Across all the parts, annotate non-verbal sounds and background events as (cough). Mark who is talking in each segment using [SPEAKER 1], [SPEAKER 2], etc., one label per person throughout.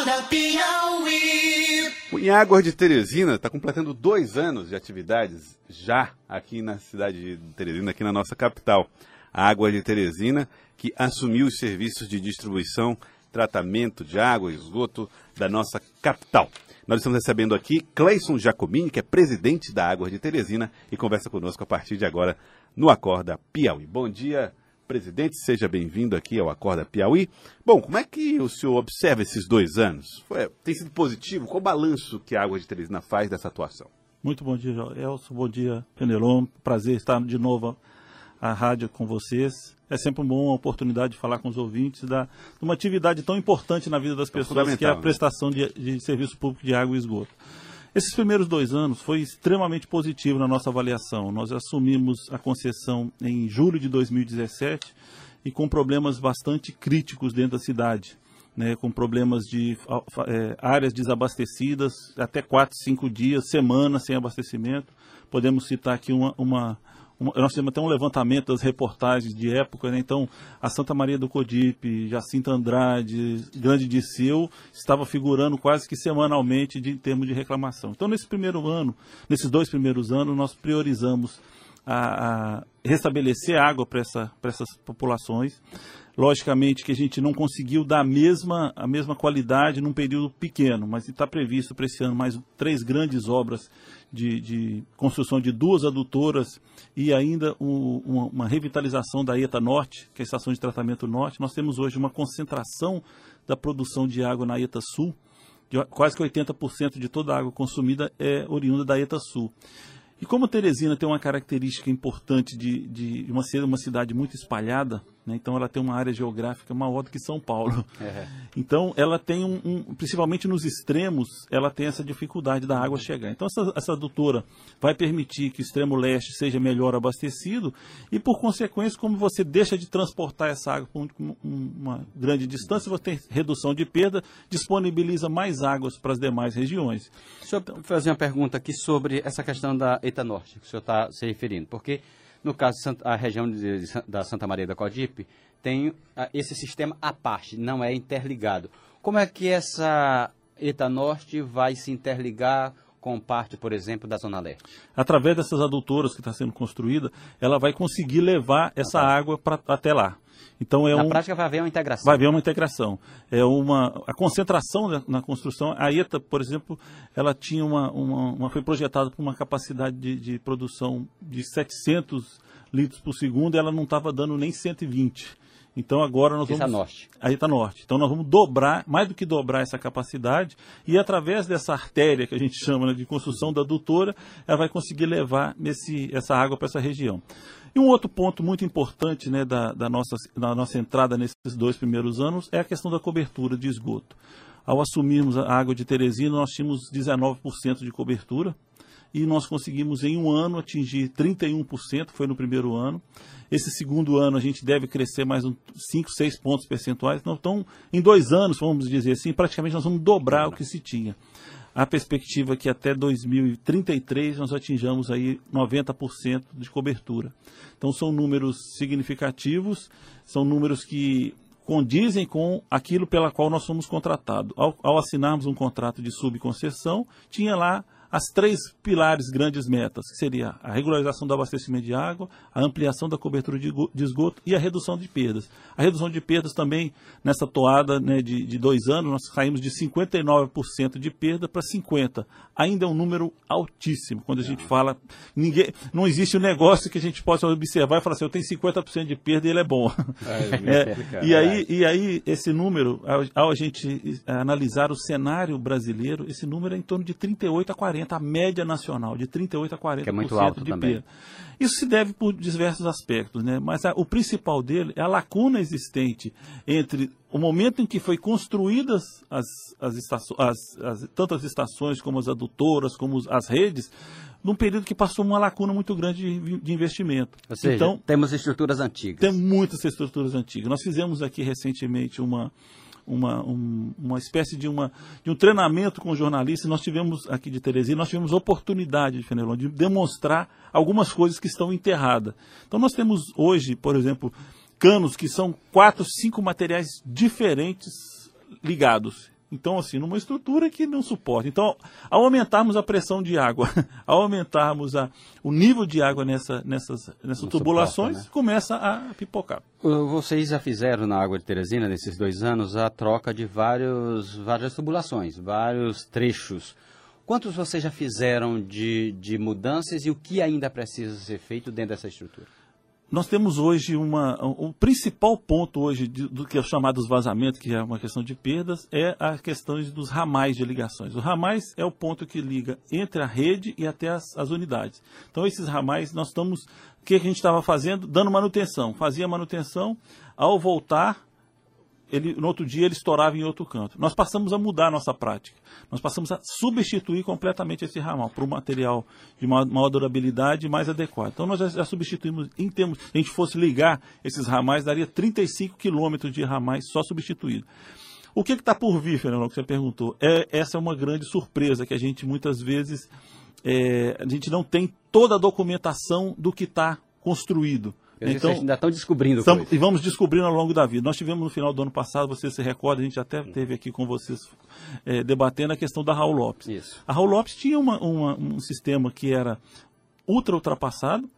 [SPEAKER 1] Acorda Piauí.
[SPEAKER 2] O de Teresina está completando dois anos de atividades já aqui na cidade de Teresina, aqui na nossa capital. A Água de Teresina, que assumiu os serviços de distribuição, tratamento de água e esgoto da nossa capital. Nós estamos recebendo aqui Cleison Jacomini, que é presidente da Água de Teresina, e conversa conosco a partir de agora no Acorda Piauí. Bom dia, presidente, seja bem-vindo aqui ao Acorda Piauí. Bom, como é que o senhor observa esses dois anos? Foi, tem sido positivo? Qual o balanço que a Água de Teresina faz dessa atuação?
[SPEAKER 3] Muito bom dia, Elson. Bom dia, Penelon. Prazer estar de novo à rádio com vocês. É sempre uma boa oportunidade de falar com os ouvintes da, de uma atividade tão importante na vida das é pessoas, que é a né? prestação de, de serviço público de água e esgoto. Esses primeiros dois anos foi extremamente positivo na nossa avaliação. Nós assumimos a concessão em julho de 2017 e com problemas bastante críticos dentro da cidade. Né, com problemas de é, áreas desabastecidas, até 4, 5 dias, semanas sem abastecimento. Podemos citar aqui uma, uma, nós temos até um levantamento das reportagens de época, né? então a Santa Maria do Codipe, Jacinta Andrade, Grande de Seu, estava figurando quase que semanalmente de, em termos de reclamação. Então nesse primeiro ano, nesses dois primeiros anos, nós priorizamos a, a restabelecer água para essa, essas populações. Logicamente que a gente não conseguiu dar a mesma, a mesma qualidade num período pequeno, mas está previsto para esse ano mais três grandes obras de, de construção de duas adutoras e ainda um, uma, uma, revitalização da ETA Norte, que é a estação de tratamento norte. Nós temos hoje uma concentração da produção de água na ETA Sul, de quase que 80% de toda a água consumida é oriunda da ETA Sul. E como Teresina tem uma característica importante de, de uma, ser uma cidade muito espalhada, né? então ela tem uma área geográfica maior do que São Paulo. É. (laughs) Então ela tem um, um, principalmente nos extremos, ela tem essa dificuldade da água chegar. Então essa, essa adutora vai permitir que o extremo leste seja melhor abastecido e por consequência, como você deixa de transportar essa água por uma grande distância, você tem redução de perda, disponibiliza mais águas para as demais regiões.
[SPEAKER 4] Deixa eu fazer uma pergunta aqui sobre essa questão da Etanorte, que o senhor está se referindo, porque no caso a região de, da Santa Maria da Codipe tem esse sistema à parte, não é interligado. Como é que essa Etanorte vai se interligar com parte, por exemplo, da Zona Leste?
[SPEAKER 3] Através dessas adutoras que está sendo construída, ela vai conseguir levar essa ah, tá. água pra, até lá.
[SPEAKER 4] Então é na um, prática vai haver uma integração.
[SPEAKER 3] Vai haver uma integração. É uma a concentração na, na construção. A ETA, por exemplo, ela tinha uma, uma, uma foi projetada para uma capacidade de, de, produção de 700 litros por segundo. E ela não estava dando nem 120. Então agora nós vamos.
[SPEAKER 4] norte.
[SPEAKER 3] Aí está norte. Então nós vamos dobrar, mais do que dobrar essa capacidade, e através dessa artéria que a gente chama né, de construção da adutora, ela vai conseguir levar nesse, essa água para essa região. E um outro ponto muito importante né, da, da, nossa, da nossa entrada nesses dois primeiros anos é a questão da cobertura de esgoto. Ao assumirmos a água de Teresina, nós tínhamos 19% de cobertura e nós conseguimos em um ano atingir 31%, foi no primeiro ano. Esse segundo ano a gente deve crescer mais uns 5, 6 pontos percentuais. Então, em dois anos, vamos dizer assim, praticamente nós vamos dobrar o que se tinha a perspectiva é que até 2033 nós atinjamos aí 90% de cobertura. Então são números significativos, são números que condizem com aquilo pela qual nós somos contratados. Ao, ao assinarmos um contrato de subconcessão, tinha lá as três pilares grandes metas, que seria a regularização do abastecimento de água, a ampliação da cobertura de esgoto e a redução de perdas. A redução de perdas também, nessa toada né, de, de dois anos, nós saímos de 59% de perda para 50%. Ainda é um número altíssimo. Quando a gente fala, ninguém, não existe um negócio que a gente possa observar e falar assim, eu tenho 50% de perda e ele é bom. É, é, (laughs) e, aí, e aí, esse número, ao, ao a gente analisar o cenário brasileiro, esse número é em torno de 38 a 40 40, a média nacional, de 38 a 40%
[SPEAKER 4] que é muito alto
[SPEAKER 3] de
[SPEAKER 4] também.
[SPEAKER 3] Isso se deve por diversos aspectos, né? mas a, o principal dele é a lacuna existente entre o momento em que foi construídas as, as estações, as, as, tanto as estações como as adutoras, como as redes, num período que passou uma lacuna muito grande de, de investimento.
[SPEAKER 4] Ou seja, então, temos estruturas antigas.
[SPEAKER 3] Tem muitas estruturas antigas. Nós fizemos aqui recentemente uma, uma, um, uma espécie de, uma, de um treinamento com jornalistas. Nós tivemos aqui de Teresina, nós tivemos oportunidade, Fenelon, de demonstrar algumas coisas que estão enterradas. Então nós temos hoje, por exemplo, canos que são quatro, cinco materiais diferentes ligados. Então, assim, numa estrutura que não suporta. Então, ao aumentarmos a pressão de água, (laughs) ao aumentarmos a, o nível de água nessa, nessas, nessas tubulações, suporta, né? começa a pipocar.
[SPEAKER 4] Vocês já fizeram na água de Teresina, nesses dois anos, a troca de vários, várias tubulações, vários trechos. Quantos vocês já fizeram de, de mudanças e o que ainda precisa ser feito dentro dessa estrutura?
[SPEAKER 3] Nós temos hoje uma. O principal ponto hoje de, do que é chamado os vazamentos, que é uma questão de perdas, é a questão dos ramais de ligações. O ramais é o ponto que liga entre a rede e até as, as unidades. Então, esses ramais, nós estamos. O que a gente estava fazendo? Dando manutenção. Fazia manutenção, ao voltar, ele, no outro dia ele estourava em outro canto. Nós passamos a mudar a nossa prática. Nós passamos a substituir completamente esse ramal por um material de maior durabilidade mais adequado. Então nós já, já substituímos, em termos, se a gente fosse ligar esses ramais, daria 35 quilômetros de ramais só substituído. O que está por vir, Fernando, que você perguntou? É, essa é uma grande surpresa que a gente muitas vezes é, a gente não tem toda a documentação do que está construído.
[SPEAKER 4] Então, ainda estão descobrindo
[SPEAKER 3] estamos, E vamos descobrindo ao longo da vida. Nós tivemos no final do ano passado, você se recorda, a gente até teve aqui com vocês é, debatendo a questão da Raul Lopes.
[SPEAKER 4] Isso.
[SPEAKER 3] A Raul Lopes tinha uma, uma, um sistema que era ultra ultrapassado,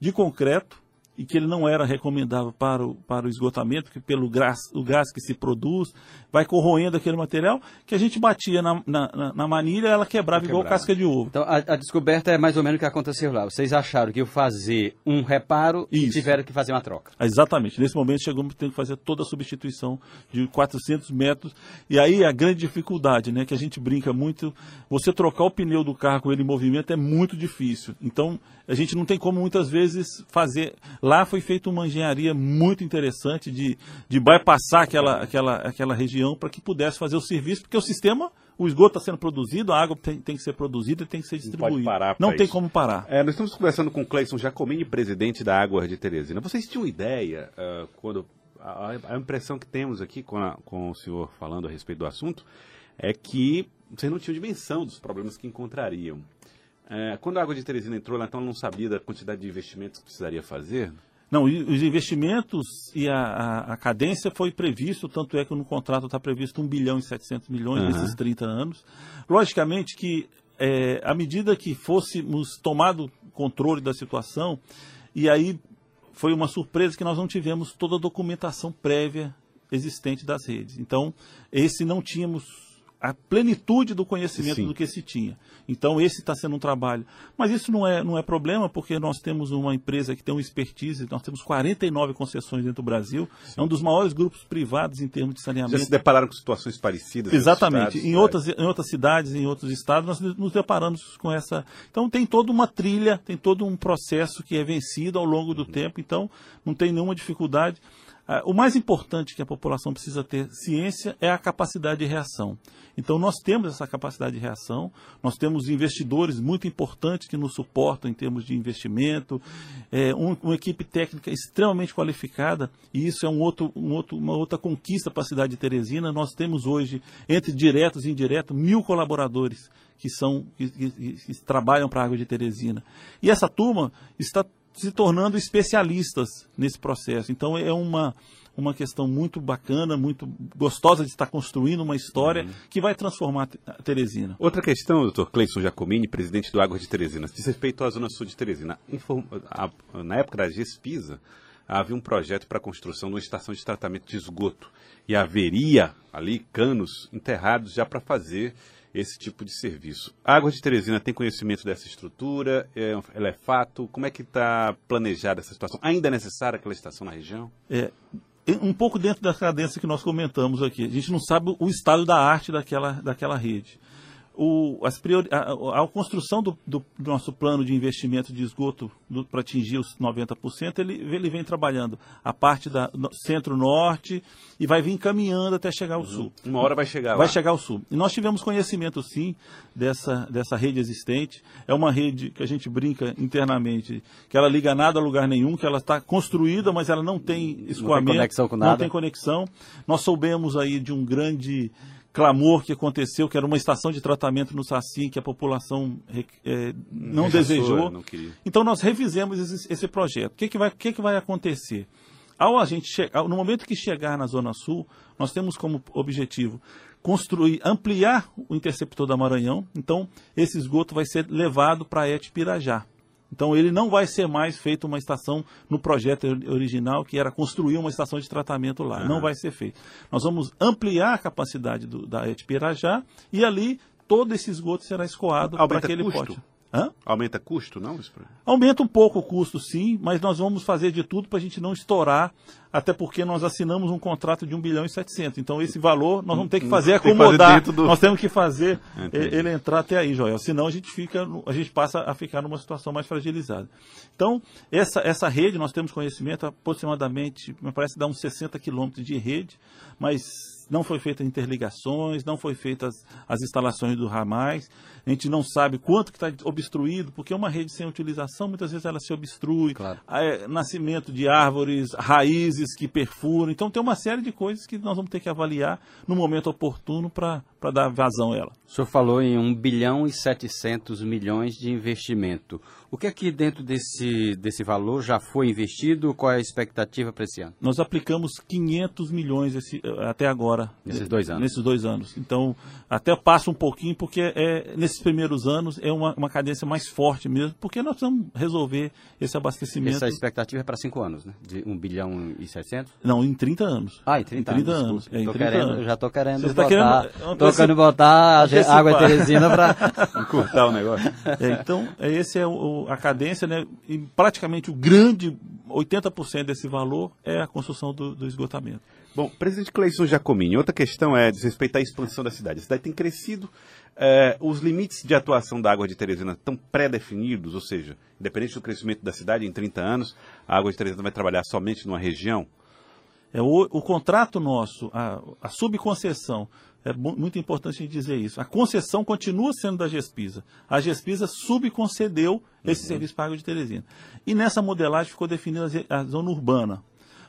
[SPEAKER 3] de concreto, e que ele não era recomendável para o, para o esgotamento, porque pelo gás, o gás que se produz, vai corroendo aquele material, que a gente batia na, na, na manilha ela quebrava igual casca de ovo.
[SPEAKER 4] Então a, a, descoberta é mais ou menos o que aconteceu lá. Vocês acharam que ia fazer um reparo Isso. e tiveram que fazer uma troca.
[SPEAKER 3] Exatamente. Nesse momento chegamos ter que fazer toda a substituição de 400 metros. E aí a grande dificuldade, né, que a gente brinca muito, você trocar o pneu do carro com ele em movimento é muito difícil. Então a gente não tem como muitas vezes fazer Lá foi feita uma engenharia muito interessante de, de bypassar aquela, aquela, aquela região para que pudesse fazer o serviço, porque o sistema o esgoto está sendo produzido, a água tem, tem, que ser produzida e tem que ser distribuída. Não, parar não tem isso. como parar.
[SPEAKER 2] É, nós estamos conversando com o Cleison Jacomini, presidente da Água de Teresina. Vocês tinham ideia, uh, quando a, a, impressão que temos aqui com, a, com o senhor falando a respeito do assunto, é que vocês não tinham dimensão dos problemas que encontrariam. É, quando a Água de Teresina entrou então não sabia da quantidade de investimentos que precisaria fazer?
[SPEAKER 3] Não, os investimentos e a, a, a, cadência foi previsto, tanto é que no contrato está previsto 1 bilhão e 700 milhões uhum. nesses 30 anos. Logicamente que, é, à medida que fôssemos tomado controle da situação, e aí foi uma surpresa que nós não tivemos toda a documentação prévia existente das redes. Então, esse não tínhamos a plenitude do conhecimento Sim. do que se tinha. Então esse está sendo um trabalho. Mas isso não é, não é problema, porque nós temos uma empresa que tem uma expertise, nós temos 49 concessões dentro do Brasil, Sim. é um dos maiores grupos privados em termos de saneamento.
[SPEAKER 2] Já se depararam com situações parecidas?
[SPEAKER 3] Exatamente. Estados, em, outras, em outras cidades, em outros estados, nós nos deparamos com essa. Então tem toda uma trilha, tem todo um processo que é vencido ao longo do uhum. tempo, então não tem nenhuma dificuldade. Ah, o mais importante que a população precisa ter ciência é a capacidade de reação. Então, nós temos essa capacidade de reação, nós temos investidores muito importantes que nos suportam em termos de investimento, é, um, uma equipe técnica extremamente qualificada, e isso é um outro, um outro, uma outra conquista para a cidade de Teresina. Nós temos hoje, entre diretos e indiretos, mil colaboradores que, são, que, que, que trabalham para a Água de Teresina. E essa turma está se tornando especialistas nesse processo. Então é uma, uma questão muito bacana, muito gostosa de estar construindo uma história uhum. que vai transformar a Teresina.
[SPEAKER 2] Outra questão, doutor Cleison Giacomini, presidente do Água de Teresina, diz respeito à Zona Sul de Teresina. Na época da GESPISA, havia um projeto para a construção de uma estação de tratamento de esgoto e haveria ali canos enterrados já para fazer esse tipo de serviço. A Água de Teresina tem conhecimento dessa estrutura? É, ela é fato? Como é que está planejada essa situação? Ainda é necessária aquela estação na região?
[SPEAKER 3] É, um pouco dentro da cadência que nós comentamos aqui. A gente não sabe o estado da arte daquela, daquela rede o, as priori, a, a, construção do, do, do, nosso plano de investimento de esgoto para atingir os 90%, ele, ele vem trabalhando a parte da centro-norte e vai vir caminhando até chegar ao uhum. sul.
[SPEAKER 2] Uma hora vai chegar
[SPEAKER 3] Vai
[SPEAKER 2] lá.
[SPEAKER 3] chegar ao sul. E nós tivemos conhecimento, sim, dessa, dessa rede existente. É uma rede que a gente brinca internamente, que ela liga nada a lugar nenhum, que ela está construída, mas ela não tem escoamento. Não tem
[SPEAKER 4] conexão com nada.
[SPEAKER 3] Não tem conexão. Nós soubemos aí de um grande clamor que aconteceu, que era uma estação de tratamento no Saci, que a população é, não desejou. Não então nós revisemos esse, esse projeto. O que, que, vai, que, que vai acontecer? Ao a gente no momento que chegar na Zona Sul, nós temos como objetivo construir, ampliar o interceptor da Maranhão. Então, esse esgoto vai ser levado para a Pirajá. Então, ele não vai ser mais feito uma estação no projeto original, que era construir uma estação de tratamento lá. Não vai ser feito. Nós vamos ampliar a capacidade do, da ET Pirajá e ali todo esse esgoto será escoado para aquele
[SPEAKER 2] custo?
[SPEAKER 3] pote.
[SPEAKER 2] Hã? Aumenta custo, não?
[SPEAKER 3] Aumenta um pouco o custo, sim, mas nós vamos fazer de tudo para a gente não estourar, até porque nós assinamos um contrato de 1 bilhão e 700. Então, esse valor nós vamos ter que (laughs) fazer acomodar. Que fazer do... Nós temos que fazer Entendi. ele entrar até aí, Joel. Senão a gente, fica, a gente passa a ficar numa situação mais fragilizada. Então, essa, essa rede, nós temos conhecimento, aproximadamente, me parece dar uns 60 quilômetros de rede, mas não foi feita interligações, não foi feitas as instalações do ramais, a gente não sabe quanto que está obstruído, porque uma rede sem utilização, muitas vezes ela se obstrui, claro. é, nascimento de árvores, raízes que perfuram, então tem uma série de coisas que nós vamos ter que avaliar no momento oportuno para dar vazão a ela.
[SPEAKER 4] O senhor falou em 1 bilhão e 700 milhões de investimento. O que é dentro desse, desse valor já foi investido? Qual é a expectativa para esse ano?
[SPEAKER 3] Nós aplicamos 500 milhões esse, até agora.
[SPEAKER 4] Nesses dois anos?
[SPEAKER 3] Nesses dois anos. Então, até passa um pouquinho, porque é, nesses primeiros anos é uma, uma cadência mais forte mesmo, porque nós vamos resolver esse abastecimento.
[SPEAKER 4] Essa expectativa é para cinco anos, né? De 1 bilhão e 700?
[SPEAKER 3] Não, em 30 anos.
[SPEAKER 4] Ah, em 30,
[SPEAKER 3] em 30 anos. anos. É, em 30
[SPEAKER 4] querendo, anos. Já estou querendo Você tá botar, querendo, tô querendo botar água Teresina para (laughs)
[SPEAKER 2] encurtar o negócio. (laughs)
[SPEAKER 3] É, então, esse é o, a cadência, né? E praticamente o grande 80% desse valor é a construção do, do esgotamento.
[SPEAKER 2] Bom, presidente Cleison Jacomini, outra questão é diz respeito à expansão da cidade. A cidade tem crescido, é, os limites de atuação da água de Teresina estão pré-definidos, ou seja, independente do crescimento da cidade, em 30 anos, a água de Teresina vai trabalhar somente numa região?
[SPEAKER 3] É, o, o contrato nosso, a, a subconcessão, é muito importante dizer isso. A concessão continua sendo da Gespisa. A Gespisa subconcedeu esse uhum. serviço água de Teresina. E nessa modelagem ficou definida a zona urbana.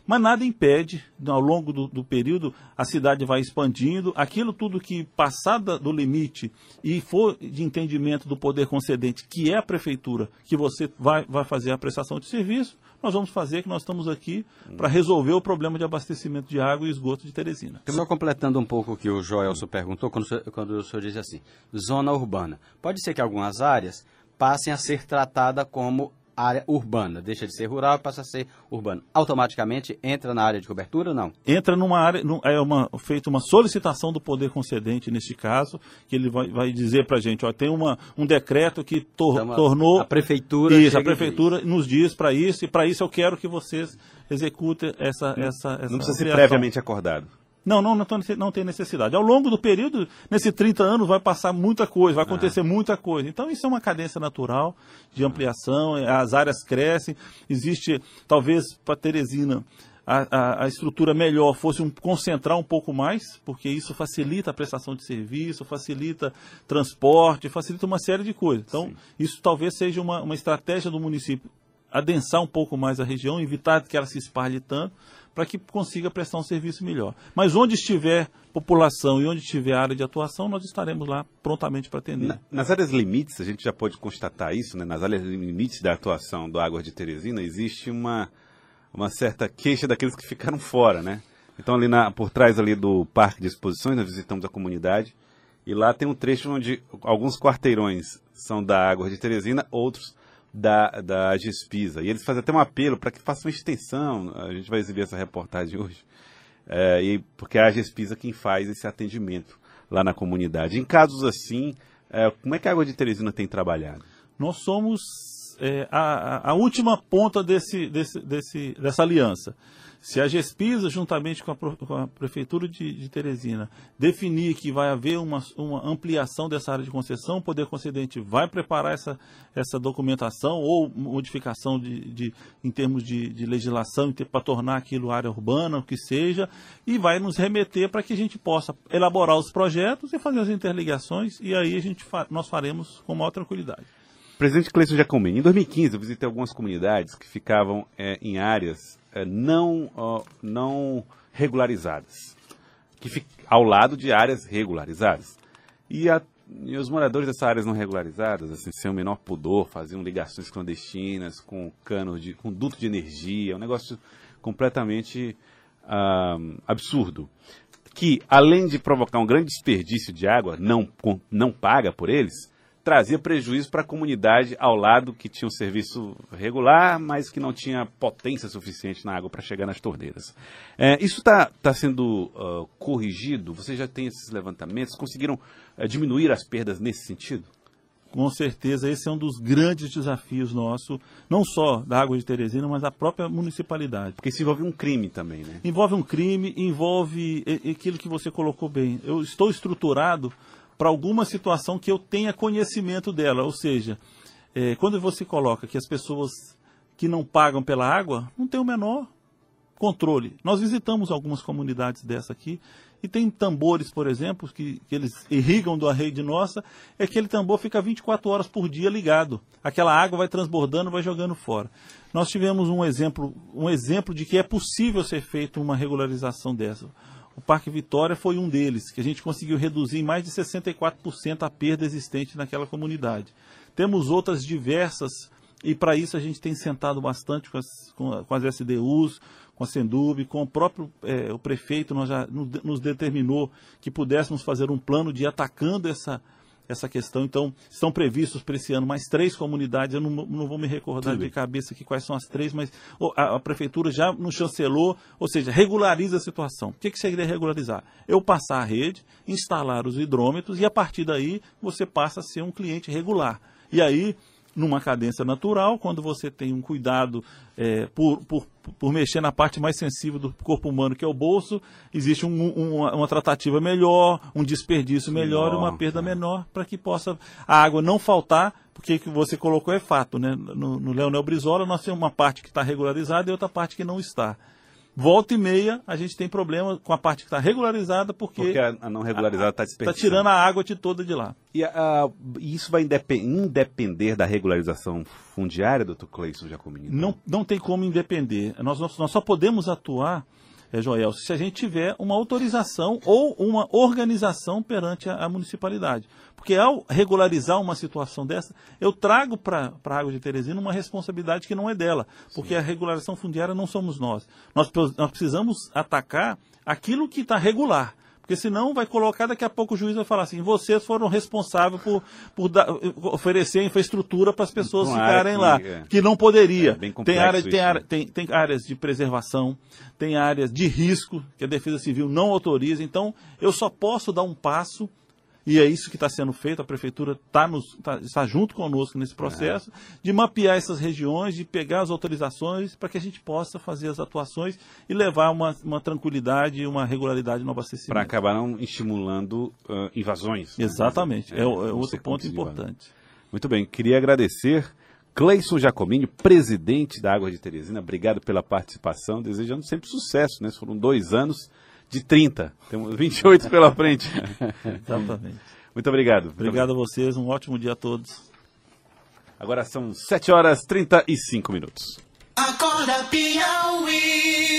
[SPEAKER 3] Mas nada impede, ao longo do, do, período, a cidade vai expandindo, aquilo tudo que passar do limite e for de entendimento do poder concedente, que é a prefeitura, que você vai, vai fazer a prestação de serviço, nós vamos fazer, que nós estamos aqui para resolver o problema de abastecimento de água e esgoto de Teresina.
[SPEAKER 4] Só completando um pouco o que o Joelso perguntou, quando, quando o senhor diz assim, zona urbana. Pode ser que algumas áreas passem a ser tratadas como área urbana, deixa de ser rural e passa a ser urbano. Automaticamente entra na área de cobertura ou não?
[SPEAKER 3] Entra numa área, é uma, feita uma solicitação do poder concedente neste caso, que ele vai, vai dizer para a gente, ó, tem uma, um decreto que tor então, tornou...
[SPEAKER 4] A prefeitura...
[SPEAKER 3] Isso, a prefeitura diz. nos diz para isso, e para isso eu quero que vocês executem essa... essa, essa
[SPEAKER 2] não precisa ser previamente acordado.
[SPEAKER 3] Não, não, não, não tem necessidade. Ao longo do período, nesses 30 anos, vai passar muita coisa, vai acontecer ah. muita coisa. Então, isso é uma cadência natural de ampliação, as áreas crescem, existe, talvez, para Teresina, a, a, a, estrutura melhor fosse um, concentrar um pouco mais, porque isso facilita a prestação de serviço, facilita transporte, facilita uma série de coisas. Então, Sim. isso talvez seja uma, uma estratégia do município adensar um pouco mais a região, evitar que ela se espalhe tanto, para que consiga prestar um serviço melhor. Mas onde estiver população e onde tiver área de atuação, nós estaremos lá prontamente para atender. Na,
[SPEAKER 2] nas áreas limites, a gente já pode constatar isso, né? nas áreas limites da atuação do Águas de Teresina, existe uma, uma certa queixa daqueles que ficaram fora, né? Então ali na, por trás ali do parque de exposições, nós visitamos a comunidade e lá tem um trecho onde alguns quarteirões são da Águas de Teresina, outros da, da Gespisa. E eles fazem até um apelo para que faça uma extensão. A gente vai exibir essa reportagem hoje. É, e, porque é a Gespisa quem faz esse atendimento lá na comunidade. Em casos assim, é, como é que a Água de Teresina tem trabalhado?
[SPEAKER 3] Nós somos é, a, a, última ponta desse, desse, desse, dessa aliança. Se a GESPISA, juntamente com a, com a Prefeitura de, de, Teresina, definir que vai haver uma, uma, ampliação dessa área de concessão, o Poder Concedente vai preparar essa, essa documentação ou modificação de, de em termos de, de legislação para tornar aquilo área urbana, o que seja, e vai nos remeter para que a gente possa elaborar os projetos e fazer as interligações, e aí a gente fa nós faremos com maior tranquilidade.
[SPEAKER 2] Presidente Cleiton Jacomini, em 2015 eu visitei algumas comunidades que ficavam é, em áreas é, não, não regularizadas, que fica ao lado de áreas regularizadas. E, a, e, os moradores dessas áreas não regularizadas, assim, sem o menor pudor, faziam ligações clandestinas com cano de, com duto de energia, um negócio completamente ah, absurdo. que, além de provocar um grande desperdício de água, não, não paga por eles, trazia prejuízo para a comunidade ao lado que tinha um serviço regular, mas que não tinha potência suficiente na água para chegar nas torneiras. É, isso está tá sendo uh, corrigido? Vocês já têm esses levantamentos? Conseguiram uh, diminuir as perdas nesse sentido?
[SPEAKER 3] Com certeza, esse é um dos grandes desafios nossos, não só da Água de Teresina, mas da própria municipalidade.
[SPEAKER 2] Porque isso envolve um crime também, né?
[SPEAKER 3] Envolve um crime, envolve aquilo que você colocou bem. Eu estou estruturado para alguma situação que eu tenha conhecimento dela. Ou seja, é, quando você coloca que as pessoas que não pagam pela água não têm o menor controle. Nós visitamos algumas comunidades dessa aqui e tem tambores, por exemplo, que, que eles irrigam do rede nossa, é que aquele tambor fica 24 horas por dia ligado. Aquela água vai transbordando, vai jogando fora. Nós tivemos um exemplo, um exemplo de que é possível ser feita uma regularização dessa. O Parque Vitória foi um deles, que a gente conseguiu reduzir em mais de 64% a perda existente naquela comunidade. Temos outras diversas, e para isso a gente tem sentado bastante com as, com, as SDUs, com a Sendub, com o próprio é, o prefeito, nós já nos determinou que pudéssemos fazer um plano de atacando essa, essa questão. Então, estão previstos para esse ano mais três comunidades. Eu não, não vou me recordar de cabeça aqui quais são as três, mas a, a, prefeitura já nos chancelou, ou seja, regulariza a situação. O que, que seria regularizar? Eu passar a rede, instalar os hidrômetros e a partir daí você passa a ser um cliente regular. E aí numa cadência natural, quando você tem um cuidado é, por, por, por mexer na parte mais sensível do corpo humano, que é o bolso, existe um, um, uma, uma, tratativa melhor, um desperdício melhor, uma perda menor, para que possa a água não faltar, porque que você colocou é fato. Né? No, no Leonel Brizola, nós temos uma parte que está regularizada e outra parte que não está volta e meia a gente tem problema com a parte que está regularizada porque,
[SPEAKER 2] porque a, não regularizada está desperdiçando.
[SPEAKER 3] Está tirando a água de toda de lá.
[SPEAKER 2] E a, isso vai independer da regularização fundiária, doutor Cleison Jacomini?
[SPEAKER 3] Não, não tem como independer. Nós, nós, nós só podemos atuar Joel, se a gente tiver uma autorização ou uma organização perante a, a municipalidade. Porque ao regularizar uma situação dessa, eu trago para a Água de Teresina uma responsabilidade que não é dela. Porque Sim. a regularização fundiária não somos nós. Nós, nós precisamos atacar aquilo que está regular. Porque senão vai colocar, daqui a pouco o juiz vai falar assim, vocês foram responsáveis por, por dar, oferecer infraestrutura para as pessoas ficarem que, lá, é, que não poderia. É tem, área, tem, área, né? tem, tem áreas de preservação, tem áreas de risco que a Defesa Civil não autoriza. Então, eu só posso dar um passo e é isso que está sendo feito, a prefeitura tá nos, tá, está junto conosco nesse processo, é. de mapear essas regiões, de pegar as autorizações para que a gente possa fazer as atuações e levar uma, uma tranquilidade e uma regularidade no abastecimento.
[SPEAKER 2] Para acabar não estimulando uh, invasões.
[SPEAKER 3] Né? Exatamente, né? é, é, é outro ponto importante.
[SPEAKER 2] Muito bem, queria agradecer Cleison Jacomini, presidente da Água de Teresina, obrigado pela participação, desejando sempre sucesso, né? Foram dois anos de 30. Temos 28 pela frente. (laughs)
[SPEAKER 3] Exatamente.
[SPEAKER 2] Muito obrigado. Muito
[SPEAKER 3] obrigado, a vocês. Um ótimo dia a todos.
[SPEAKER 2] Agora são 7 horas e 35 minutos.
[SPEAKER 1] Acorda, Piauí.